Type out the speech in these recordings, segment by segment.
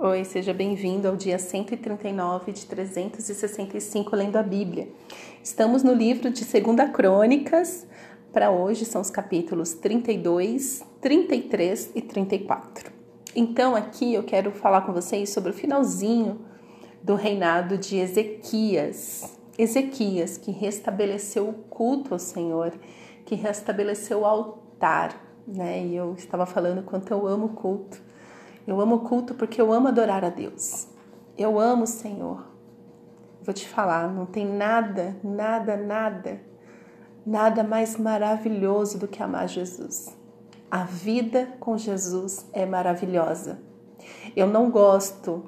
Oi, seja bem-vindo ao dia 139 de 365 lendo a Bíblia. Estamos no livro de 2 Crônicas. Para hoje são os capítulos 32, 33 e 34. Então, aqui eu quero falar com vocês sobre o finalzinho do reinado de Ezequias. Ezequias, que restabeleceu o culto ao Senhor, que restabeleceu o altar, né? E eu estava falando quanto eu amo o culto. Eu amo o culto porque eu amo adorar a Deus. Eu amo o Senhor. Vou te falar, não tem nada, nada, nada, nada mais maravilhoso do que amar Jesus. A vida com Jesus é maravilhosa. Eu não gosto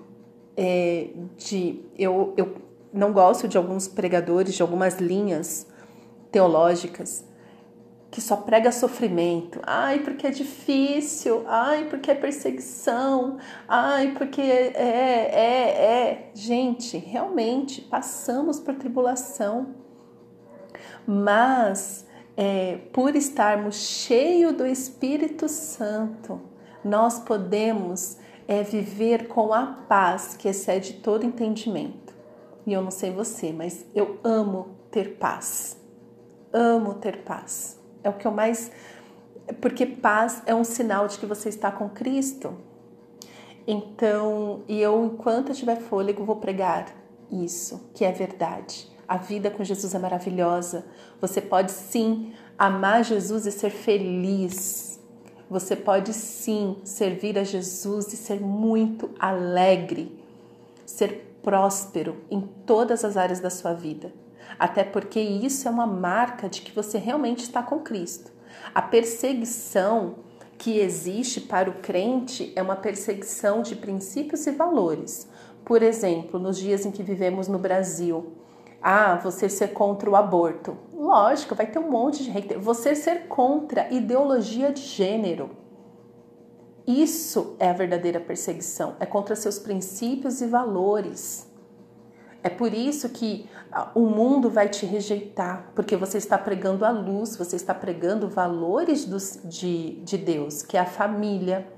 é, de. Eu, eu não gosto de alguns pregadores, de algumas linhas teológicas que só prega sofrimento. Ai, porque é difícil. Ai, porque é perseguição. Ai, porque é, é, é. Gente, realmente passamos por tribulação. Mas, é, por estarmos cheios do Espírito Santo, nós podemos é, viver com a paz que excede todo entendimento. E eu não sei você, mas eu amo ter paz. Amo ter paz é o que eu mais. Porque paz é um sinal de que você está com Cristo. Então, e eu, enquanto eu tiver fôlego, vou pregar isso, que é verdade. A vida com Jesus é maravilhosa. Você pode sim amar Jesus e ser feliz. Você pode sim servir a Jesus e ser muito alegre, ser próspero em todas as áreas da sua vida até porque isso é uma marca de que você realmente está com Cristo. A perseguição que existe para o crente é uma perseguição de princípios e valores. Por exemplo, nos dias em que vivemos no Brasil, ah, você ser contra o aborto. Lógico, vai ter um monte de hater. Você ser contra ideologia de gênero. Isso é a verdadeira perseguição, é contra seus princípios e valores. É por isso que ah, o mundo vai te rejeitar, porque você está pregando a luz, você está pregando valores dos, de, de Deus, que é a família,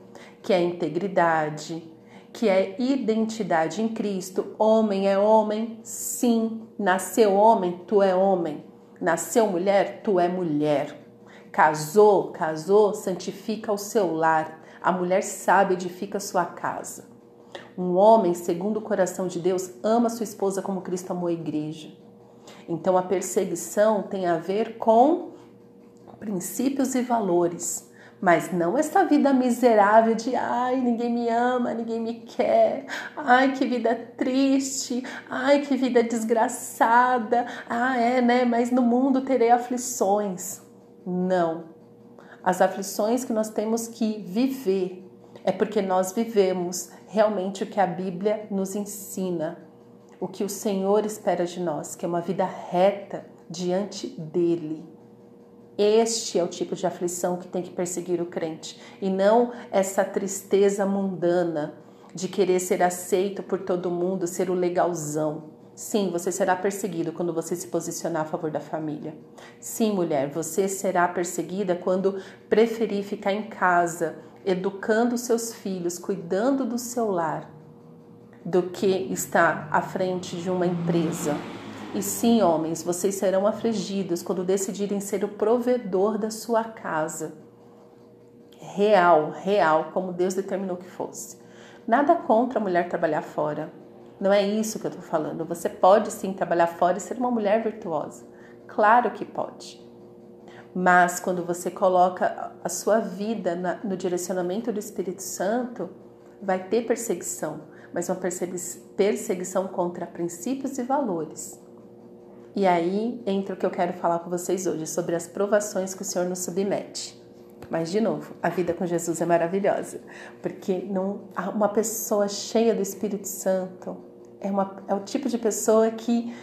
que é a integridade, que é identidade em Cristo. Homem é homem, sim. Nasceu homem, tu é homem. Nasceu mulher, tu é mulher. Casou, casou, santifica o seu lar. A mulher sabe, edifica sua casa. Um homem, segundo o coração de Deus, ama sua esposa como Cristo amou a igreja. Então a perseguição tem a ver com princípios e valores, mas não essa vida miserável de ai, ninguém me ama, ninguém me quer, ai, que vida triste, ai, que vida desgraçada, ah, é, né? Mas no mundo terei aflições. Não. As aflições que nós temos que viver é porque nós vivemos realmente o que a Bíblia nos ensina, o que o Senhor espera de nós, que é uma vida reta diante dele. Este é o tipo de aflição que tem que perseguir o crente e não essa tristeza mundana de querer ser aceito por todo mundo, ser o legalzão. Sim, você será perseguido quando você se posicionar a favor da família. Sim, mulher, você será perseguida quando preferir ficar em casa educando seus filhos, cuidando do seu lar, do que estar à frente de uma empresa. E sim, homens, vocês serão afligidos quando decidirem ser o provedor da sua casa. Real, real, como Deus determinou que fosse. Nada contra a mulher trabalhar fora. Não é isso que eu estou falando. Você pode sim trabalhar fora e ser uma mulher virtuosa. Claro que pode. Mas quando você coloca a sua vida na, no direcionamento do Espírito Santo, vai ter perseguição, mas uma perseguição contra princípios e valores. E aí entra o que eu quero falar com vocês hoje sobre as provações que o Senhor nos submete. Mas de novo, a vida com Jesus é maravilhosa, porque não, uma pessoa cheia do Espírito Santo é, uma, é o tipo de pessoa que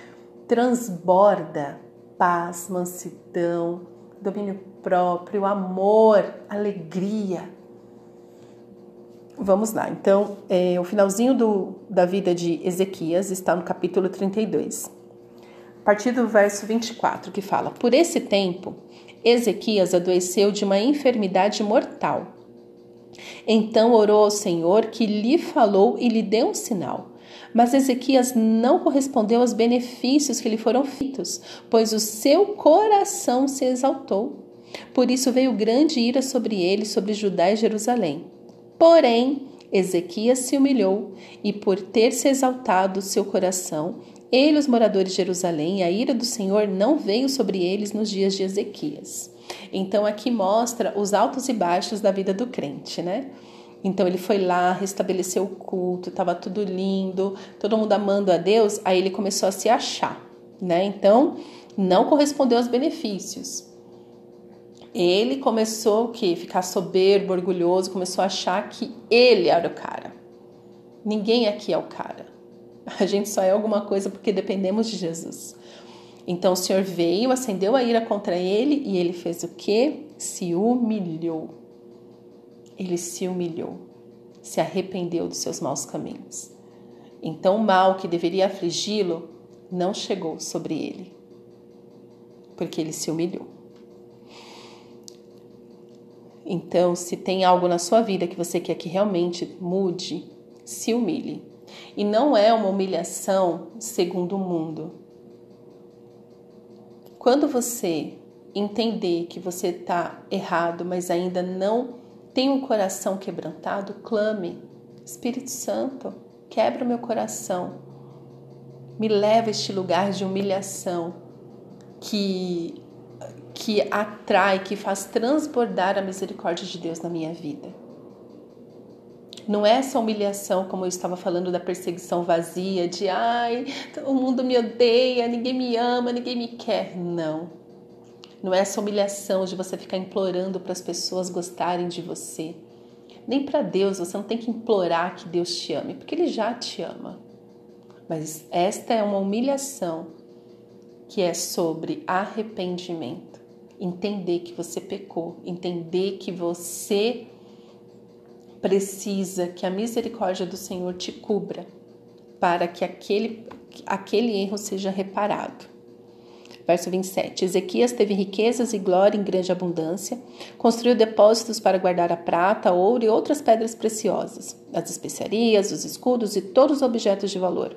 transborda paz, mansidão, domínio próprio, amor, alegria. Vamos lá, então, é, o finalzinho do, da vida de Ezequias está no capítulo 32, a partir do verso 24, que fala: Por esse tempo, Ezequias adoeceu de uma enfermidade mortal. Então orou ao Senhor, que lhe falou e lhe deu um sinal. Mas Ezequias não correspondeu aos benefícios que lhe foram feitos, pois o seu coração se exaltou. Por isso veio grande ira sobre ele, sobre Judá e Jerusalém. Porém, Ezequias se humilhou, e por ter se exaltado seu coração, ele, os moradores de Jerusalém, a ira do Senhor não veio sobre eles nos dias de Ezequias. Então aqui mostra os altos e baixos da vida do crente, né? Então ele foi lá, restabeleceu o culto, estava tudo lindo, todo mundo amando a Deus, aí ele começou a se achar, né? Então não correspondeu aos benefícios. Ele começou o quê? Ficar soberbo, orgulhoso, começou a achar que ele era o cara. Ninguém aqui é o cara. A gente só é alguma coisa porque dependemos de Jesus. Então o Senhor veio, acendeu a ira contra ele e ele fez o quê? Se humilhou ele se humilhou, se arrependeu dos seus maus caminhos. Então o mal que deveria afligi-lo não chegou sobre ele, porque ele se humilhou. Então, se tem algo na sua vida que você quer que realmente mude, se humilhe. E não é uma humilhação segundo o mundo. Quando você entender que você está errado, mas ainda não tem um coração quebrantado, clame. Espírito Santo, quebra o meu coração. Me leva a este lugar de humilhação que que atrai, que faz transbordar a misericórdia de Deus na minha vida. Não é essa humilhação, como eu estava falando, da perseguição vazia, de ai, o mundo me odeia, ninguém me ama, ninguém me quer. Não. Não é essa humilhação de você ficar implorando para as pessoas gostarem de você. Nem para Deus, você não tem que implorar que Deus te ame, porque Ele já te ama. Mas esta é uma humilhação que é sobre arrependimento. Entender que você pecou, entender que você precisa que a misericórdia do Senhor te cubra para que aquele, aquele erro seja reparado. Verso 27. Ezequias teve riquezas e glória em grande abundância, construiu depósitos para guardar a prata, ouro e outras pedras preciosas, as especiarias, os escudos e todos os objetos de valor.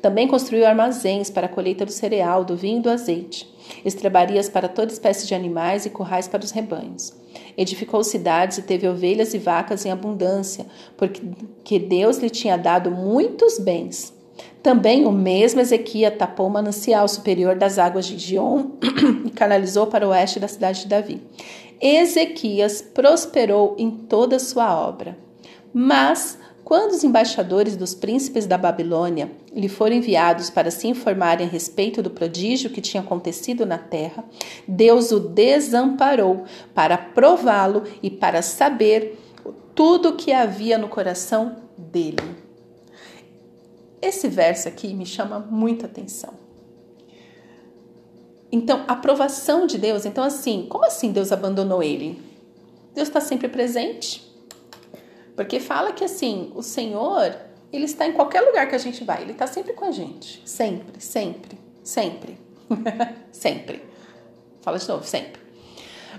Também construiu armazéns para a colheita do cereal, do vinho e do azeite, estrebarias para toda espécie de animais e currais para os rebanhos. Edificou cidades e teve ovelhas e vacas em abundância, porque Deus lhe tinha dado muitos bens. Também o mesmo Ezequias tapou o manancial superior das águas de Gion e canalizou para o oeste da cidade de Davi. Ezequias prosperou em toda sua obra. Mas, quando os embaixadores dos príncipes da Babilônia lhe foram enviados para se informarem a respeito do prodígio que tinha acontecido na terra, Deus o desamparou para prová-lo e para saber tudo o que havia no coração dele. Esse verso aqui me chama muita atenção. Então, aprovação de Deus, então assim, como assim Deus abandonou ele? Deus está sempre presente. Porque fala que assim, o Senhor, ele está em qualquer lugar que a gente vai, ele está sempre com a gente. Sempre, sempre, sempre. sempre. Fala de novo, sempre.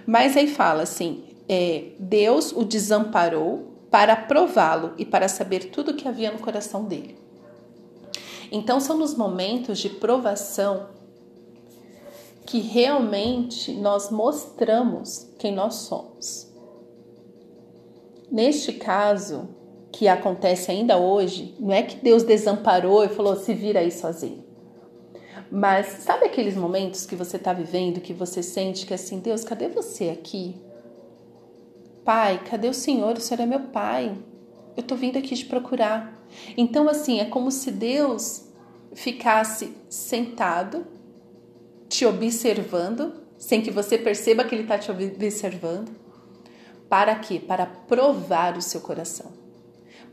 Mas aí fala assim: é, Deus o desamparou para prová-lo e para saber tudo o que havia no coração dele. Então, são nos momentos de provação que realmente nós mostramos quem nós somos. Neste caso, que acontece ainda hoje, não é que Deus desamparou e falou se vira aí sozinho. Mas sabe aqueles momentos que você está vivendo que você sente que assim, Deus, cadê você aqui? Pai, cadê o Senhor? O Senhor é meu Pai. Eu estou vindo aqui te procurar. Então, assim, é como se Deus ficasse sentado, te observando, sem que você perceba que ele está te observando. Para quê? Para provar o seu coração.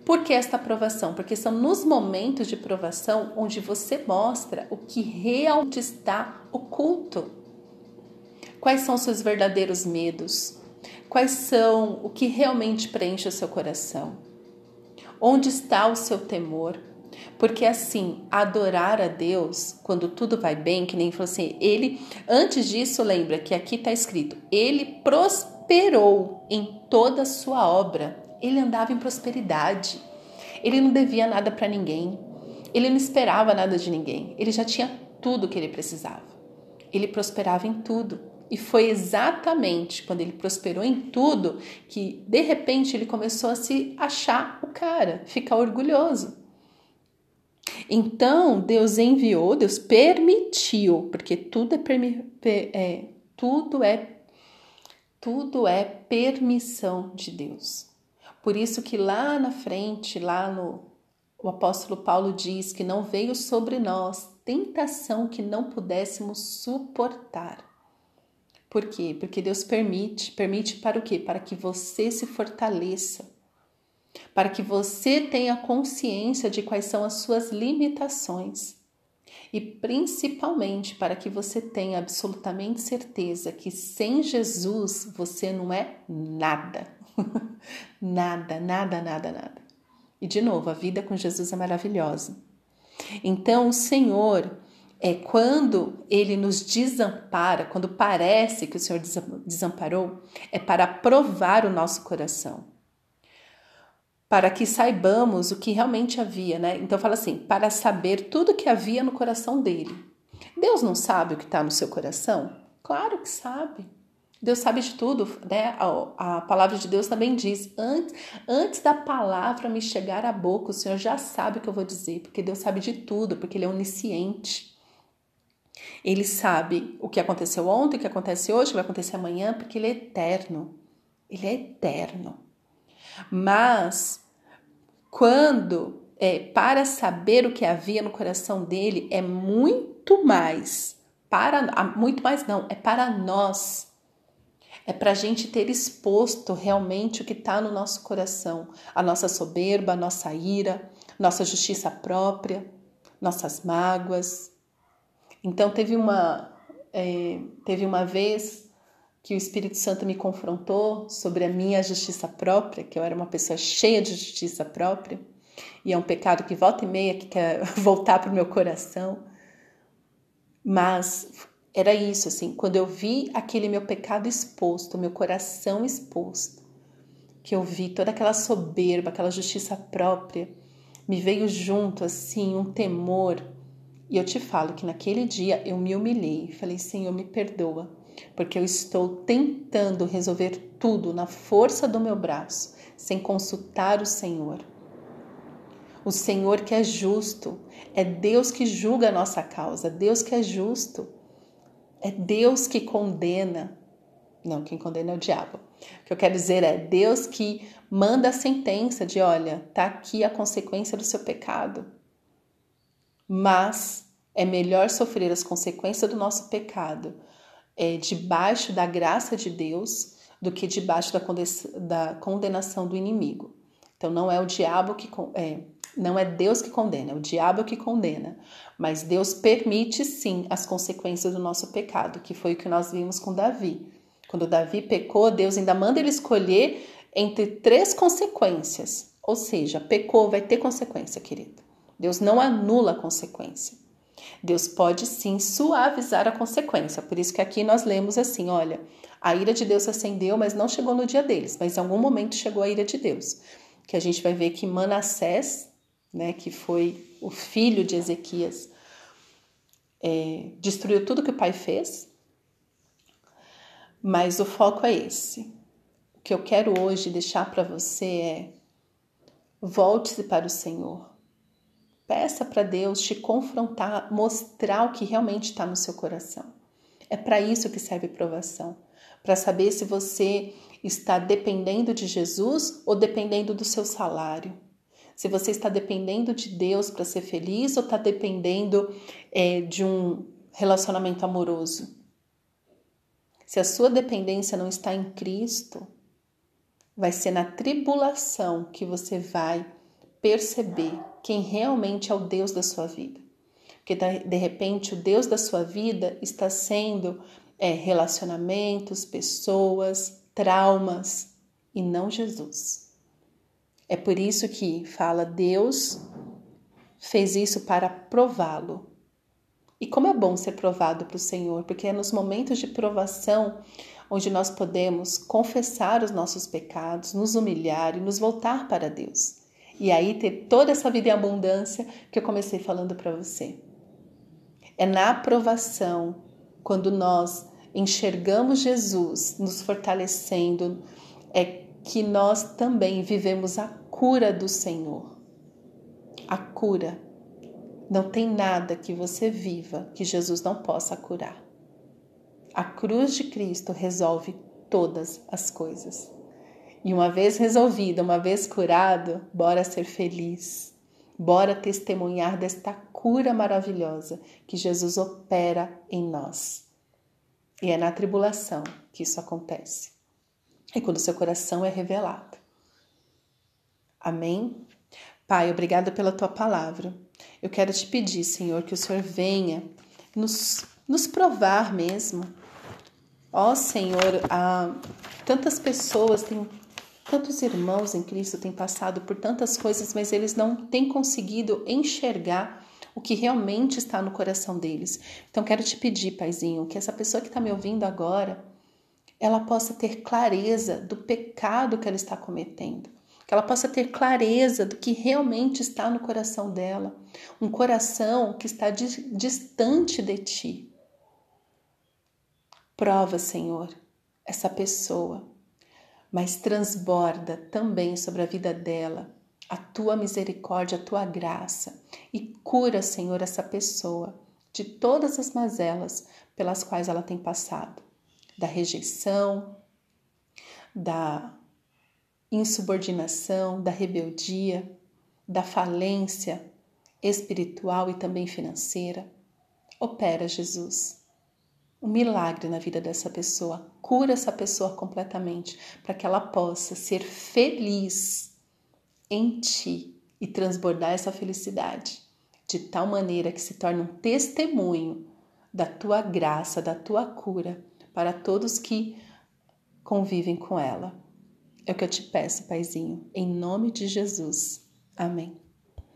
Por que esta provação? Porque são nos momentos de provação onde você mostra o que realmente está oculto. Quais são os seus verdadeiros medos? Quais são o que realmente preenche o seu coração? Onde está o seu temor? Porque assim, adorar a Deus quando tudo vai bem, que nem falou assim, ele, antes disso, lembra que aqui está escrito, ele prosperou em toda a sua obra. Ele andava em prosperidade. Ele não devia nada para ninguém. Ele não esperava nada de ninguém. Ele já tinha tudo que ele precisava. Ele prosperava em tudo. E foi exatamente quando ele prosperou em tudo que, de repente, ele começou a se achar o cara, ficar orgulhoso. Então, Deus enviou, Deus permitiu, porque tudo é, é, tudo é tudo é permissão de Deus. Por isso que lá na frente, lá no o apóstolo Paulo diz que não veio sobre nós tentação que não pudéssemos suportar. Por quê? Porque Deus permite, permite para o quê? Para que você se fortaleça. Para que você tenha consciência de quais são as suas limitações. E principalmente para que você tenha absolutamente certeza que sem Jesus você não é nada. nada, nada, nada, nada. E de novo, a vida com Jesus é maravilhosa. Então, o Senhor, é quando ele nos desampara, quando parece que o Senhor desamparou, é para provar o nosso coração. Para que saibamos o que realmente havia, né? Então fala assim, para saber tudo que havia no coração dele. Deus não sabe o que está no seu coração? Claro que sabe. Deus sabe de tudo, né? A, a, palavra de Deus também diz: antes, antes da palavra me chegar à boca, o Senhor já sabe o que eu vou dizer, porque Deus sabe de tudo, porque Ele é onisciente. Ele sabe o que aconteceu ontem, o que acontece hoje, o que vai acontecer amanhã, porque Ele é eterno. Ele é eterno. Mas quando é, para saber o que havia no coração dele é muito mais para muito mais não é para nós é para a gente ter exposto realmente o que está no nosso coração, a nossa soberba, a nossa ira, nossa justiça própria, nossas mágoas. Então teve uma é, teve uma vez que o Espírito Santo me confrontou sobre a minha justiça própria, que eu era uma pessoa cheia de justiça própria, e é um pecado que volta e meia que quer voltar para o meu coração. Mas era isso, assim, quando eu vi aquele meu pecado exposto, meu coração exposto, que eu vi toda aquela soberba, aquela justiça própria, me veio junto, assim, um temor. E eu te falo que naquele dia eu me humilhei, falei, Senhor, me perdoa, porque eu estou tentando resolver tudo na força do meu braço, sem consultar o Senhor. O Senhor que é justo, é Deus que julga a nossa causa, Deus que é justo. É Deus que condena. Não, quem condena é o diabo. O que eu quero dizer é Deus que manda a sentença de, olha, tá aqui a consequência do seu pecado. Mas é melhor sofrer as consequências do nosso pecado é, debaixo da graça de Deus do que debaixo da, da condenação do inimigo. Então não é o diabo que é, não é Deus que condena, é o diabo que condena. Mas Deus permite sim as consequências do nosso pecado, que foi o que nós vimos com Davi. Quando Davi pecou, Deus ainda manda ele escolher entre três consequências. Ou seja, pecou, vai ter consequência, querido. Deus não anula a consequência. Deus pode sim suavizar a consequência. Por isso que aqui nós lemos assim: olha, a ira de Deus acendeu, mas não chegou no dia deles, mas em algum momento chegou a ira de Deus. Que a gente vai ver que Manassés né, que foi o filho de Ezequias, é, destruiu tudo que o pai fez, mas o foco é esse. O que eu quero hoje deixar para você é: volte-se para o Senhor. Peça para Deus te confrontar, mostrar o que realmente está no seu coração. É para isso que serve provação para saber se você está dependendo de Jesus ou dependendo do seu salário se você está dependendo de Deus para ser feliz ou está dependendo é, de um relacionamento amoroso. Se a sua dependência não está em Cristo, vai ser na tribulação que você vai perceber quem realmente é o Deus da sua vida. Porque de repente o Deus da sua vida está sendo é, relacionamentos, pessoas, traumas e não Jesus. É por isso que fala Deus fez isso para prová-lo. E como é bom ser provado para o Senhor, porque é nos momentos de provação onde nós podemos confessar os nossos pecados, nos humilhar e nos voltar para Deus. E aí ter toda essa vida em abundância que eu comecei falando para você. É na aprovação, quando nós enxergamos Jesus nos fortalecendo, é que nós também vivemos a cura do Senhor. A cura. Não tem nada que você viva que Jesus não possa curar. A cruz de Cristo resolve todas as coisas. E uma vez resolvida, uma vez curado, bora ser feliz. Bora testemunhar desta cura maravilhosa que Jesus opera em nós. E é na tribulação que isso acontece. É quando seu coração é revelado. Amém? Pai, obrigada pela tua palavra. Eu quero te pedir, Senhor, que o Senhor venha nos, nos provar mesmo. Ó Senhor, há tantas pessoas têm Tantos irmãos em Cristo têm passado por tantas coisas, mas eles não têm conseguido enxergar o que realmente está no coração deles. Então, quero te pedir, Paizinho, que essa pessoa que está me ouvindo agora, ela possa ter clareza do pecado que ela está cometendo. Que ela possa ter clareza do que realmente está no coração dela. Um coração que está distante de ti. Prova, Senhor, essa pessoa mas transborda também sobre a vida dela a tua misericórdia, a tua graça e cura, Senhor, essa pessoa de todas as mazelas pelas quais ela tem passado da rejeição, da insubordinação, da rebeldia, da falência espiritual e também financeira. Opera, Jesus um milagre na vida dessa pessoa. Cura essa pessoa completamente para que ela possa ser feliz em ti e transbordar essa felicidade de tal maneira que se torne um testemunho da tua graça, da tua cura para todos que convivem com ela. É o que eu te peço, Paizinho, em nome de Jesus. Amém.